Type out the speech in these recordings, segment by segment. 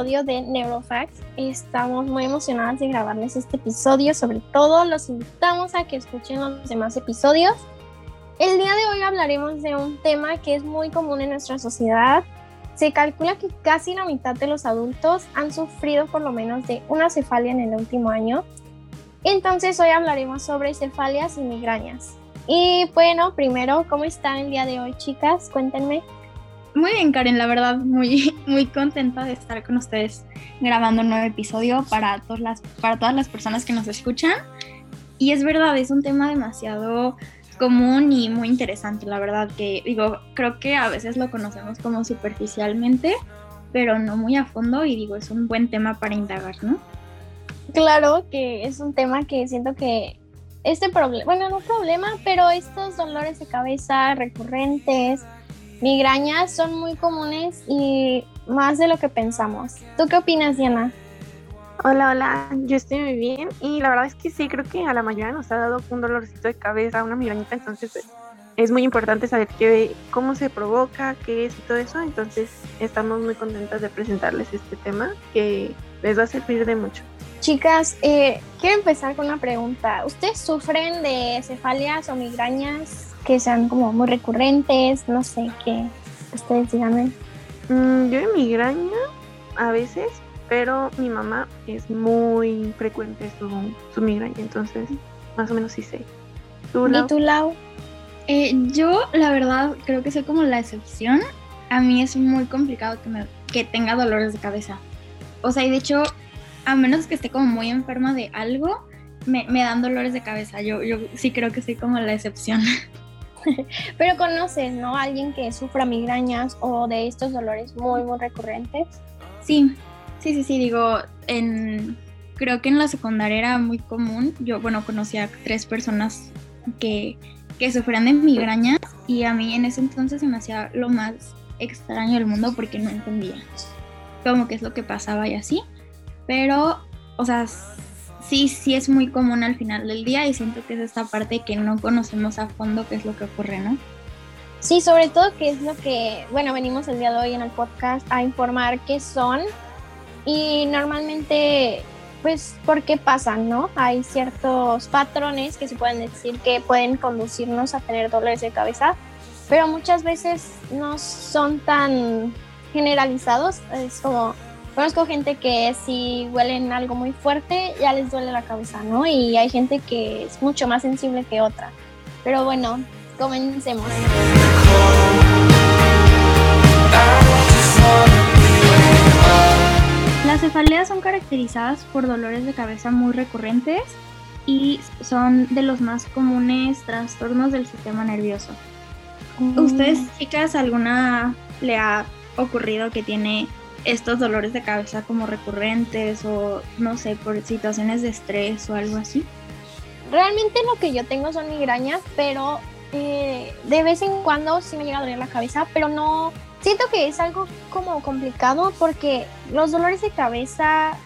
episodio de Neurofacts. Estamos muy emocionadas de grabarles este episodio. Sobre todo, los invitamos a que escuchen los demás episodios. El día de hoy hablaremos de un tema que es muy común en nuestra sociedad. Se calcula que casi la mitad de los adultos han sufrido por lo menos de una cefalia en el último año. Entonces, hoy hablaremos sobre cefalias y migrañas. Y bueno, primero, ¿cómo están el día de hoy, chicas? Cuéntenme. Muy bien, Karen, la verdad, muy, muy contenta de estar con ustedes grabando un nuevo episodio para todas, las, para todas las personas que nos escuchan. Y es verdad, es un tema demasiado común y muy interesante, la verdad, que digo, creo que a veces lo conocemos como superficialmente, pero no muy a fondo y digo, es un buen tema para indagar, ¿no? Claro que es un tema que siento que este problema, bueno, no problema, pero estos dolores de cabeza recurrentes, migrañas son muy comunes y más de lo que pensamos. ¿Tú qué opinas, Diana? Hola, hola, yo estoy muy bien y la verdad es que sí, creo que a la mayoría nos ha dado un dolorcito de cabeza, una migrañita, entonces es muy importante saber qué, cómo se provoca, qué es y todo eso, entonces estamos muy contentas de presentarles este tema que les va a servir de mucho. Chicas, eh, quiero empezar con una pregunta. ¿Ustedes sufren de cefalias o migrañas que sean como muy recurrentes, no sé, qué ustedes díganme. Mm, yo de migraña a veces, pero mi mamá es muy frecuente su, su migraña, entonces más o menos sí sé. ¿Tú, ¿Y tú, Lau? Eh, yo, la verdad, creo que soy como la excepción. A mí es muy complicado que, me, que tenga dolores de cabeza. O sea, y de hecho, a menos que esté como muy enferma de algo, me, me dan dolores de cabeza. Yo, yo sí creo que soy como la excepción. Pero conoces, ¿no? Alguien que sufra migrañas o de estos dolores muy, muy recurrentes. Sí, sí, sí, sí, digo, en, creo que en la secundaria era muy común. Yo, bueno, conocía a tres personas que, que sufrían de migrañas y a mí en ese entonces se me hacía lo más extraño del mundo porque no entendía cómo que es lo que pasaba y así. Pero, o sea, sí, sí es muy común al final del día y siento que es esta parte que no conocemos a fondo qué es lo que ocurre, ¿no? Sí, sobre todo qué es lo que, bueno, venimos el día de hoy en el podcast a informar qué son y normalmente, pues, por qué pasan, ¿no? Hay ciertos patrones que se pueden decir que pueden conducirnos a tener dolores de cabeza, pero muchas veces no son tan generalizados, es como Conozco gente que si huelen algo muy fuerte ya les duele la cabeza, ¿no? Y hay gente que es mucho más sensible que otra. Pero bueno, comencemos. Las cefaleas son caracterizadas por dolores de cabeza muy recurrentes y son de los más comunes trastornos del sistema nervioso. Mm. ¿Ustedes, chicas, alguna le ha ocurrido que tiene estos dolores de cabeza como recurrentes o no sé, por situaciones de estrés o algo así? Realmente lo que yo tengo son migrañas, pero eh, de vez en cuando sí me llega a doler la cabeza, pero no, siento que es algo como complicado porque los dolores de cabeza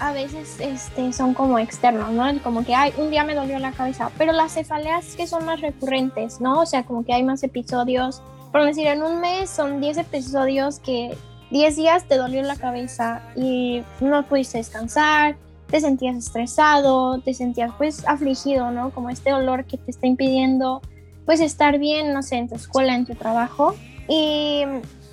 a veces este, son como externos, ¿no? Como que, ay, un día me dolió la cabeza, pero las cefaleas que son más recurrentes, ¿no? O sea, como que hay más episodios, por decir, en un mes son 10 episodios que 10 días te dolió la cabeza y no pudiste descansar, te sentías estresado, te sentías pues afligido, ¿no? Como este dolor que te está impidiendo pues estar bien, no sé, en tu escuela, en tu trabajo. Y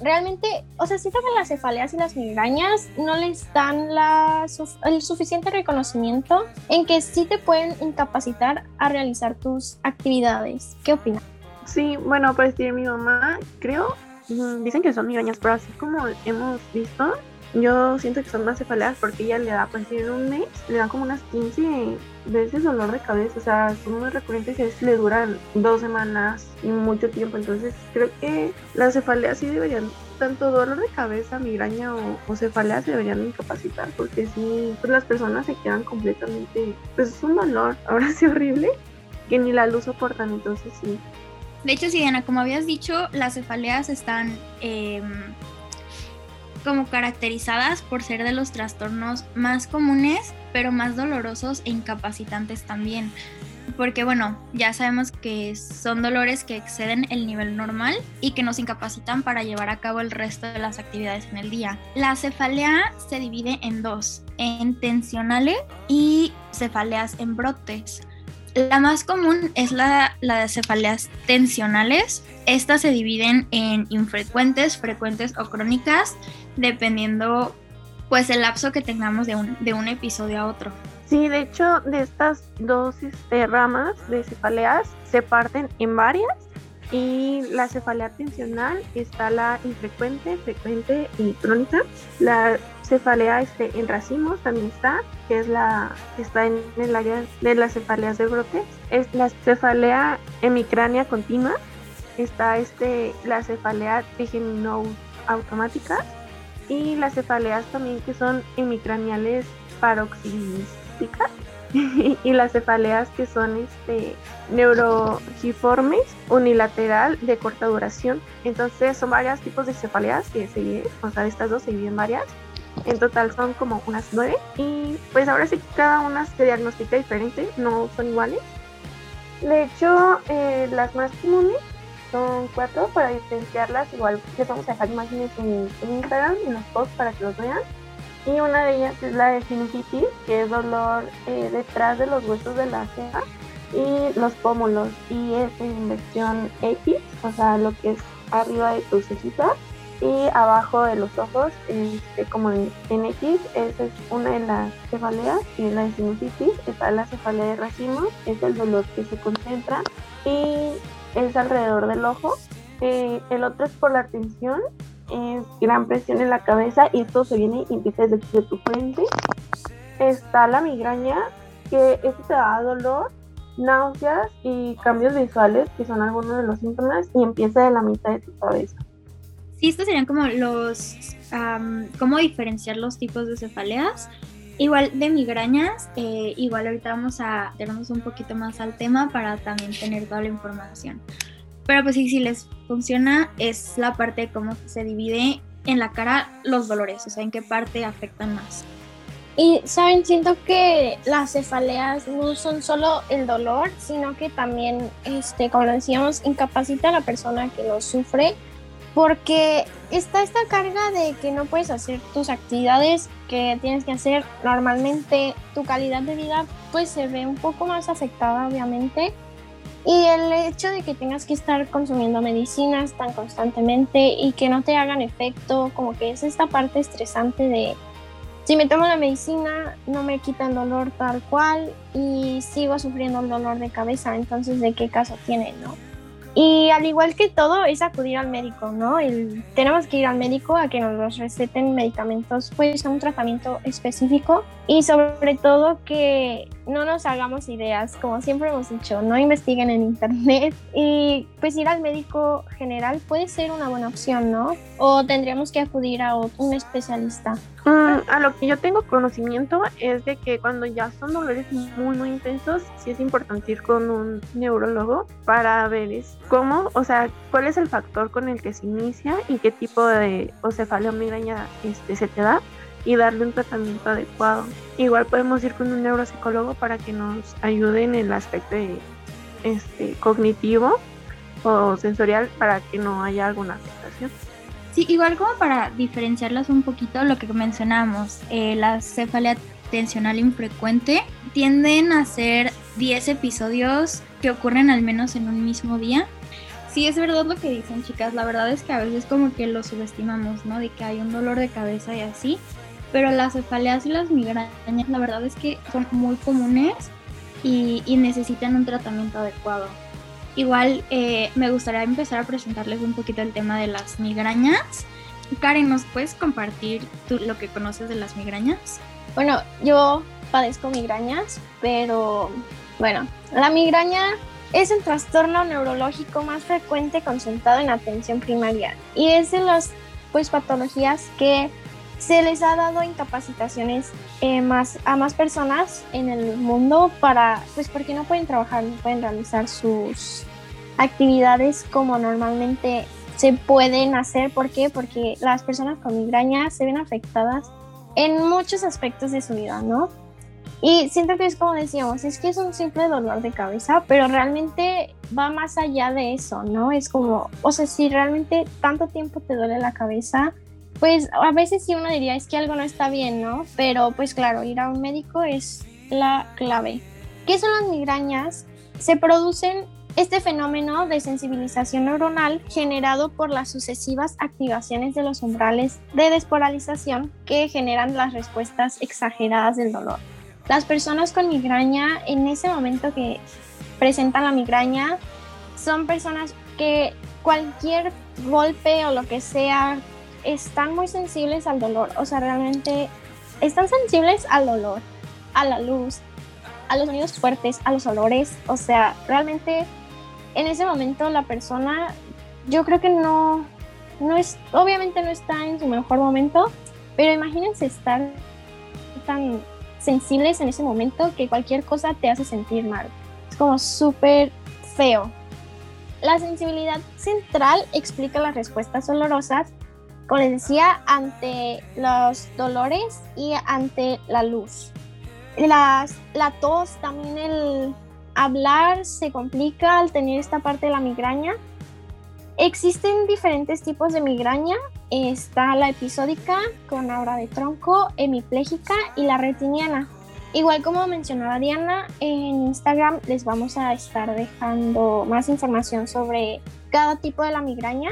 realmente, o sea, siento que las cefaleas y las migrañas no les dan la, el suficiente reconocimiento en que sí te pueden incapacitar a realizar tus actividades. ¿Qué opinas? Sí, bueno, para decir mi mamá, creo dicen que son migrañas, pero así como hemos visto, yo siento que son más cefaleas porque ella le da, pues en un mes, le dan como unas 15 veces dolor de cabeza, o sea, son muy recurrentes y le duran dos semanas y mucho tiempo, entonces creo que las cefaleas sí deberían, tanto dolor de cabeza, migraña o, o cefaleas se deberían incapacitar porque sí, pues las personas se quedan completamente, pues es un dolor, ahora sí horrible, que ni la luz soportan, entonces sí, de hecho, sí, Diana, como habías dicho, las cefaleas están em, como caracterizadas por ser de los trastornos más comunes, pero más dolorosos e incapacitantes también. porque bueno, ya sabemos que son dolores que exceden el nivel normal y que nos incapacitan para llevar a cabo el resto de las actividades en el día. La cefalea se divide en dos, en tensionales y cefaleas en brotes. La más común es la, la, de cefaleas tensionales. Estas se dividen en infrecuentes, frecuentes o crónicas, dependiendo pues el lapso que tengamos de un, de un episodio a otro. Sí, de hecho, de estas dos este, ramas de cefaleas se parten en varias y la cefalea tensional está la infrecuente, frecuente y crónica. La cefalea en racimos también está, que es la está en el área de las cefaleas de brotes. Es la cefalea hemicránea continua. Está este, la cefalea automática y las cefaleas también que son hemicraniales paroxísticas y las cefaleas que son este neurogiformes unilateral de corta duración. Entonces son varios tipos de cefaleas que se o sea, estas dos se dividen varias. En total son como unas nueve y pues ahora sí cada una se diagnostica diferente, no son iguales. De hecho, eh, las más comunes son cuatro para diferenciarlas. Igual les vamos a dejar imágenes en, en Instagram, en los posts para que los vean y una de ellas es la de sinusitis, que es dolor eh, detrás de los huesos de la ceja y los pómulos y es en inversión X, o sea, lo que es arriba de tu cejita y abajo de los ojos, este, como en, X, esa es una de las cefaleas y la de sinusitis, está la cefalea de racimo, es el dolor que se concentra y es alrededor del ojo. Eh, el otro es por la tensión es gran presión en la cabeza y esto se viene y empieza desde tu frente. Está la migraña, que esto te da dolor, náuseas y cambios visuales, que son algunos de los síntomas, y empieza de la mitad de tu cabeza. Sí, estos serían como los, cómo diferenciar los tipos de cefaleas. Igual de migrañas, eh, igual ahorita vamos a darnos un poquito más al tema para también tener toda la información. Pero pues sí, si les funciona, es la parte de cómo se divide en la cara los dolores, o sea, en qué parte afectan más. Y, ¿saben? Siento que las cefaleas no son solo el dolor, sino que también, este, como decíamos, incapacita a la persona que lo sufre, porque está esta carga de que no puedes hacer tus actividades que tienes que hacer normalmente, tu calidad de vida pues se ve un poco más afectada, obviamente, y el hecho de que tengas que estar consumiendo medicinas tan constantemente y que no te hagan efecto, como que es esta parte estresante de si me tomo la medicina no me quita el dolor tal cual y sigo sufriendo el dolor de cabeza, entonces ¿de qué caso tiene, no? Y al igual que todo, es acudir al médico, ¿no? El, tenemos que ir al médico a que nos receten medicamentos, pues a un tratamiento específico y sobre todo que no nos hagamos ideas, como siempre hemos dicho, no investiguen en internet y pues ir al médico general puede ser una buena opción, ¿no? O tendríamos que acudir a un especialista. Mm, a lo que yo tengo conocimiento es de que cuando ya son dolores muy muy intensos, sí es importante ir con un neurólogo para ver cómo, o sea, cuál es el factor con el que se inicia y qué tipo de o cefalea este, se te da y darle un tratamiento adecuado. Igual podemos ir con un neuropsicólogo para que nos ayude en el aspecto este, cognitivo o sensorial para que no haya alguna afectación. Sí, igual como para diferenciarlas un poquito, lo que mencionamos, eh, la cefalea tensional infrecuente tienden a ser 10 episodios que ocurren al menos en un mismo día. Sí, es verdad lo que dicen chicas, la verdad es que a veces como que lo subestimamos, ¿no? De que hay un dolor de cabeza y así, pero las cefaleas y las migrañas la verdad es que son muy comunes y, necesitan un tratamiento adecuado. Igual eh, me gustaría empezar a presentarles un poquito el tema de las migrañas. Karen, ¿nos puedes compartir tú lo que conoces de las migrañas? Bueno, yo padezco migrañas, pero bueno, la migraña es el trastorno neurológico más frecuente concentrado en atención primaria y es de las pues patologías que se les ha dado incapacitaciones eh, más, a más personas en el mundo para, pues porque no pueden trabajar, no pueden realizar sus actividades como normalmente se pueden hacer. ¿Por qué? Porque las personas con migraña se ven afectadas en muchos aspectos de su vida, ¿no? Y siento que es como decíamos, es que es un simple dolor de cabeza, pero realmente va más allá de eso, ¿no? Es como, o sea, si realmente tanto tiempo te duele la cabeza, pues a veces sí uno diría es que algo no está bien, ¿no? Pero pues claro, ir a un médico es la clave. ¿Qué son las migrañas? Se producen este fenómeno de sensibilización neuronal generado por las sucesivas activaciones de los umbrales de despolarización que generan las respuestas exageradas del dolor. Las personas con migraña en ese momento que presentan la migraña son personas que cualquier golpe o lo que sea están muy sensibles al dolor, o sea, realmente están sensibles al dolor, a la luz, a los sonidos fuertes, a los olores, o sea, realmente en ese momento la persona, yo creo que no, no es, obviamente no está en su mejor momento, pero imagínense estar tan sensibles en ese momento que cualquier cosa te hace sentir mal. Es como súper feo. La sensibilidad central explica las respuestas dolorosas decía, ante los dolores y ante la luz. Las, la tos, también el hablar se complica al tener esta parte de la migraña. Existen diferentes tipos de migraña. Está la episódica con aura de tronco, hemipléjica y la retiniana. Igual como mencionaba Diana, en Instagram les vamos a estar dejando más información sobre cada tipo de la migraña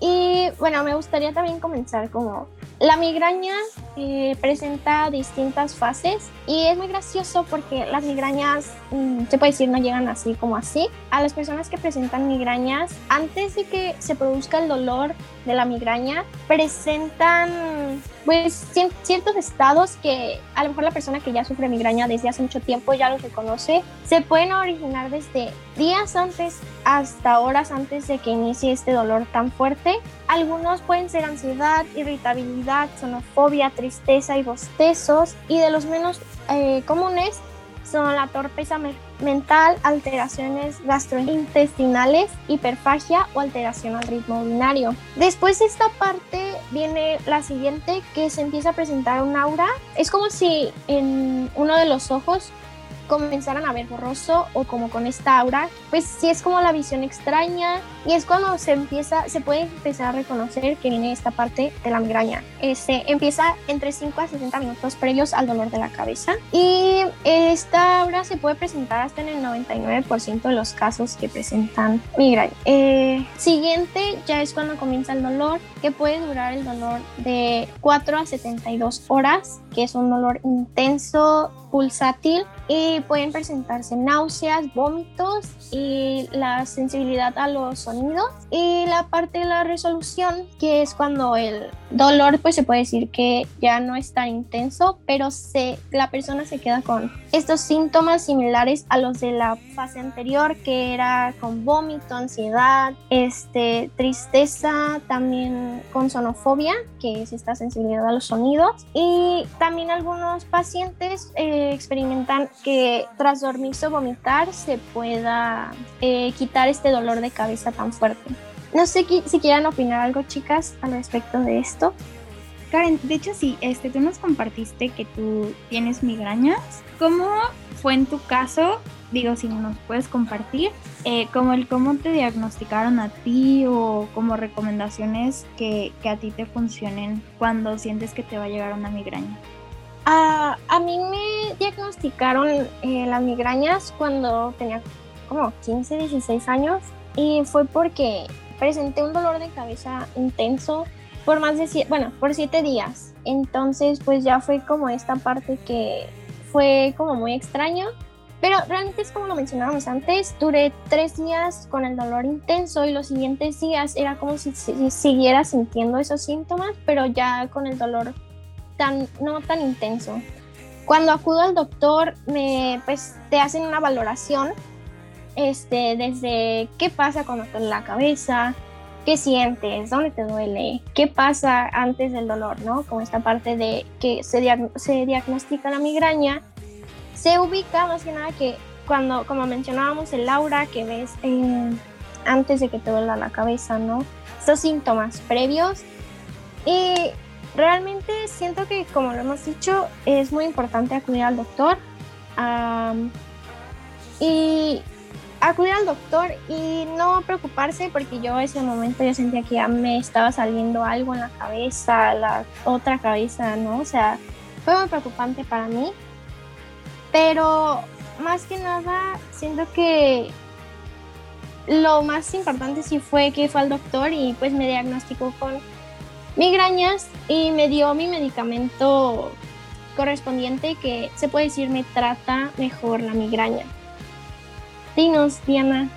y bueno, me gustaría también comenzar como la migraña eh, presenta distintas fases y es muy gracioso porque las migrañas, mm, se puede decir, no llegan así como así. A las personas que presentan migrañas, antes de que se produzca el dolor de la migraña, presentan pues ciertos estados que a lo mejor la persona que ya sufre migraña desde hace mucho tiempo ya los reconoce, se pueden originar desde días antes hasta horas antes de que inicie este dolor tan fuerte. Algunos pueden ser ansiedad, irritabilidad, sonofobia, tristeza y bostezos y de los menos eh, comunes son la torpeza mental, alteraciones gastrointestinales, hiperfagia o alteración al ritmo binario. Después de esta parte viene la siguiente que se empieza a presentar un aura. Es como si en uno de los ojos comenzaran a ver borroso o como con esta aura, pues sí es como la visión extraña y es cuando se empieza, se puede empezar a reconocer que viene esta parte de la migraña. Este empieza entre 5 a 60 minutos previos al dolor de la cabeza y esta aura se puede presentar hasta en el 99% de los casos que presentan migraña. Eh, siguiente ya es cuando comienza el dolor, que puede durar el dolor de 4 a 72 horas, que es un dolor intenso, pulsátil y pueden presentarse náuseas, vómitos y la sensibilidad a los sonidos. Y la parte de la resolución que es cuando el dolor pues se puede decir que ya no es tan intenso pero se, la persona se queda con estos síntomas similares a los de la fase anterior que era con vómito, ansiedad, este, tristeza, también con sonofobia que es esta sensibilidad a los sonidos. Y también algunos pacientes eh, experimentan que tras dormirse o vomitar se pueda eh, quitar este dolor de cabeza tan fuerte. No sé si quieran opinar algo, chicas, al respecto de esto. Karen, de hecho sí, este, tú nos compartiste que tú tienes migrañas. ¿Cómo fue en tu caso? Digo, si nos puedes compartir, eh, como el cómo te diagnosticaron a ti o como recomendaciones que, que a ti te funcionen cuando sientes que te va a llegar una migraña. A, mí me diagnosticaron eh, las migrañas cuando tenía como 15, 16 años y fue porque presenté un dolor de cabeza intenso por más de siete, bueno, por siete días. Entonces, pues ya fue como esta parte que fue como muy extraño. Pero realmente es como lo mencionábamos antes, duré tres días con el dolor intenso y los siguientes días era como si, si siguiera sintiendo esos síntomas, pero ya con el dolor tan, no tan intenso. Cuando acudo al doctor, me, pues te hacen una valoración este, desde qué pasa cuando te duele la cabeza, qué sientes, dónde te duele, qué pasa antes del dolor, ¿no? Como esta parte de que se, se diagnostica la migraña, se ubica más que nada que cuando, como mencionábamos, el aura que ves antes de que te duela la cabeza, ¿no? Estos síntomas previos. Y realmente siento que, como lo hemos dicho, es muy importante acudir al doctor y acudir al doctor y no preocuparse porque yo ese momento yo sentía que ya me estaba saliendo algo en la cabeza, la otra cabeza, ¿no? O sea, fue muy preocupante para mí. Pero más que nada, siento que lo más importante sí fue que fue al doctor y pues me diagnosticó con migrañas y me dio mi medicamento correspondiente que se puede decir me trata mejor la migraña. Dinos, Diana.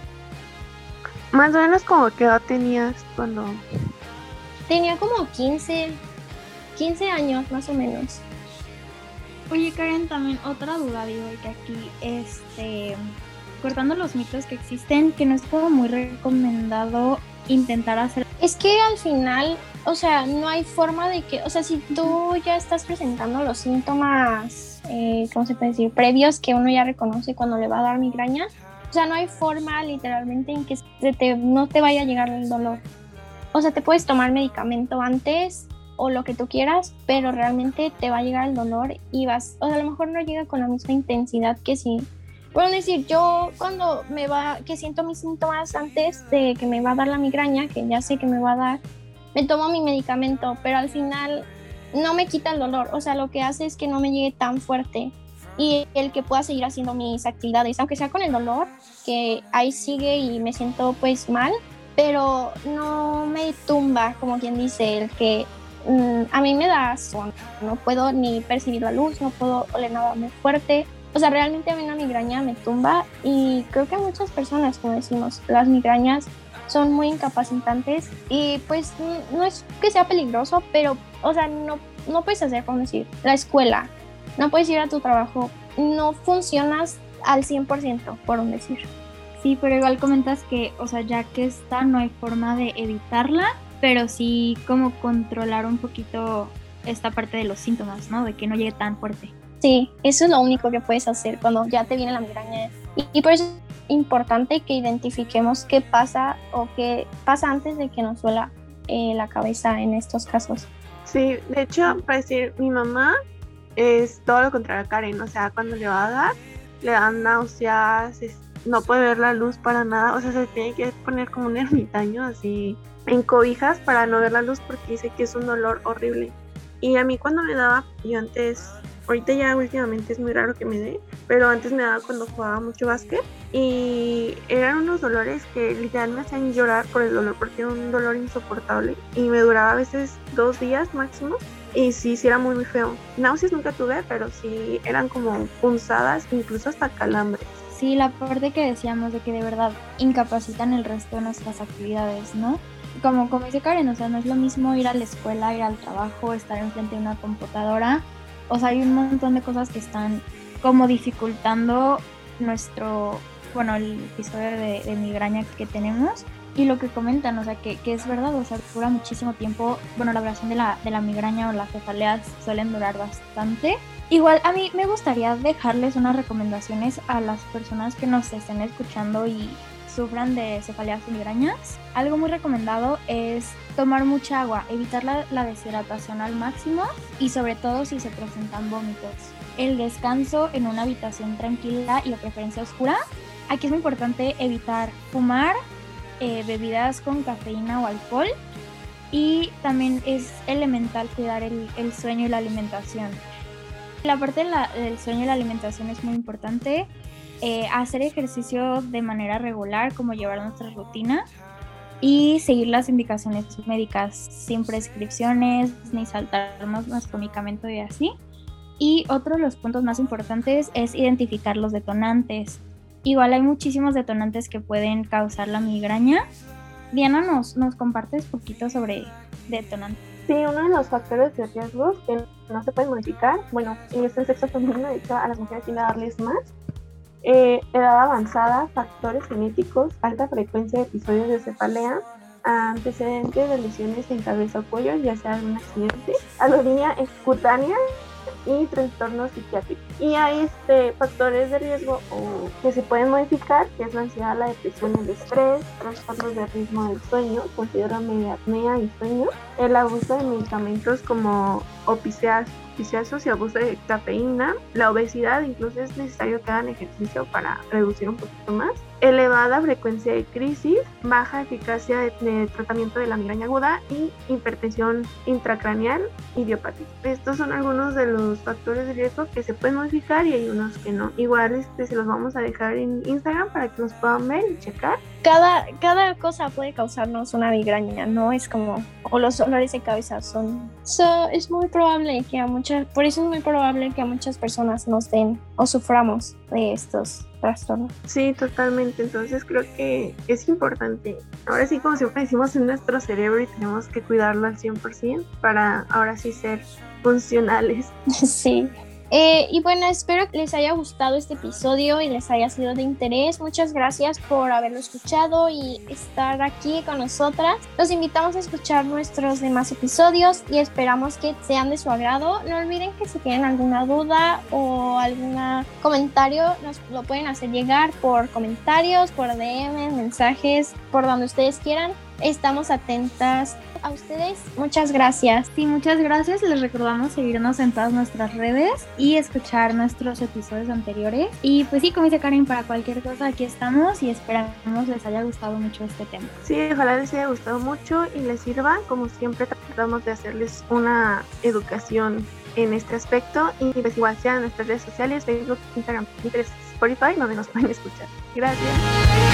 Más o menos como qué edad tenías cuando... Tenía como 15, 15 años más o menos. Oye Karen, también otra duda, digo, que aquí, este, cortando los mitos que existen, que no es como muy recomendado intentar hacer... Es que al final, o sea, no hay forma de que, o sea, si tú ya estás presentando los síntomas, eh, ¿cómo se puede decir? Previos que uno ya reconoce cuando le va a dar migraña, o sea, no hay forma literalmente en que te, no te vaya a llegar el dolor. O sea, te puedes tomar medicamento antes o lo que tú quieras, pero realmente te va a llegar el dolor y vas, o sea, a lo mejor no llega con la misma intensidad que si, bueno, decir, yo cuando me va, que siento mis síntomas antes de que me va a dar la migraña, que ya sé que me va a dar, me tomo mi medicamento, pero al final no me quita el dolor, o sea, lo que hace es que no me llegue tan fuerte y el que pueda seguir haciendo mis actividades, aunque sea con el dolor, que ahí sigue y me siento pues mal, pero no me tumba, como quien dice, el que mm, a mí me da sueño, no puedo ni percibir la luz, no puedo oler nada muy fuerte. O sea, realmente a mí una migraña me tumba y creo que muchas personas, como decimos, las migrañas son muy incapacitantes y pues no es que sea peligroso, pero, o sea, no, no puedes hacer, como decir, la escuela, no puedes ir a tu trabajo, no funcionas al 100%, por un decir. Sí, pero igual comentas que, o sea, ya que está, no hay forma de evitarla, pero sí como controlar un poquito esta parte de los síntomas, ¿no? De que no llegue tan fuerte. Sí, eso es lo único que puedes hacer cuando ya te viene la migraña. Y, por eso es importante que identifiquemos qué pasa o qué pasa antes de que nos duela eh, la cabeza en estos casos. Sí, de hecho, para decir, mi mamá es todo lo contrario a Karen, o sea, cuando le va a dar, le dan náuseas, no puede ver la luz para nada, o sea, se tiene que poner como un ermitaño así en cobijas para no ver la luz porque dice que es un dolor horrible. Y a mí cuando me daba, yo antes, ahorita ya últimamente es muy raro que me dé, pero antes me daba cuando jugaba mucho básquet y eran unos dolores que literalmente me hacían llorar por el dolor porque era un dolor insoportable y me duraba a veces dos días máximo y sí, sí era muy, muy feo. Náuseas nunca tuve, pero sí eran como punzadas, incluso hasta calambres. Sí, la parte que decíamos de que de verdad incapacitan el resto de nuestras actividades, ¿no? Como, como dice Karen, o sea, no es lo mismo ir a la escuela, ir al trabajo, estar enfrente de una computadora. O sea, hay un montón de cosas que están como dificultando nuestro, bueno, el episodio de, de migraña que tenemos y lo que comentan, o sea, que, que, es verdad, o sea, dura muchísimo tiempo. Bueno, la duración de la, de la migraña o las cefaleas suelen durar bastante. Igual a mí me gustaría dejarles unas recomendaciones a las personas que nos estén escuchando y sufran de cefaleas y migrañas. Algo muy recomendado es tomar mucha agua, evitar la, la deshidratación al máximo y sobre todo si se presentan vómitos. El descanso en una habitación tranquila y de preferencia oscura. Aquí es muy importante evitar fumar, eh, bebidas con cafeína o alcohol. Y también es elemental cuidar el, sueño y la alimentación. La parte del sueño y la alimentación es muy importante. Eh, hacer ejercicio de manera regular, como llevar nuestra rutina. Y seguir las indicaciones médicas sin prescripciones, ni saltarnos nuestro medicamento y así. Y otro de los puntos más importantes es identificar los detonantes. Igual hay muchísimos detonantes que pueden causar la migraña. Diana, ¿nos, nos compartes poquito sobre detonantes? Sí, uno de los factores de riesgo que no se pueden modificar, bueno, en este sexo femenino, de hecho, a las mujeres tiene que darles más. Eh, edad avanzada, factores genéticos, alta frecuencia de episodios de cefalea, antecedentes de lesiones en cabeza o cuello, ya sea un accidente, alodía cutánea, y trastornos psiquiátricos. Y hay este, factores de riesgo que se pueden modificar, que es la ansiedad, la depresión, el estrés, trastornos de ritmo del sueño, considera apnea y sueño, el abuso de medicamentos como opicias y abuso de cafeína, la obesidad, incluso es necesario que hagan ejercicio para reducir un poquito más, elevada frecuencia de crisis, baja eficacia de, tratamiento de la migraña aguda y hipertensión intracraneal idiopática. Estos son algunos de los factores de riesgo que se pueden modificar y hay unos que no. Igual este, se los vamos a dejar en Instagram para que los puedan ver y checar. Cada, cada cosa puede causarnos una migraña, no es como, o los dolores de cabeza son. es muy probable que a muchas, por eso es muy probable que a muchas personas nos den o suframos de estos trastornos. Sí, totalmente. Entonces creo que es importante. Ahora sí, como siempre decimos, en nuestro cerebro y tenemos que cuidarlo al 100% para ahora sí ser funcionales. Sí. Eh, y bueno, espero que les haya gustado este episodio y les haya sido de interés. Muchas gracias por haberlo escuchado y estar aquí con nosotras. Los invitamos a escuchar nuestros demás episodios y esperamos que sean de su agrado. No olviden que si tienen alguna duda o algún comentario, nos lo pueden hacer llegar por comentarios, por DM, mensajes, por donde ustedes quieran. Estamos atentas a ustedes. Muchas gracias. Sí, muchas gracias. Les recordamos seguirnos en todas nuestras redes y escuchar nuestros episodios anteriores. Y pues sí, como dice Karen, para cualquier cosa aquí estamos y esperamos les haya gustado mucho este tema. Sí, ojalá les haya gustado mucho y les sirva. Como siempre, tratamos de hacerles una educación en este aspecto y pues igual sea en nuestras redes sociales, Facebook, Instagram, Pinterest, Spotify, donde nos pueden escuchar. Gracias.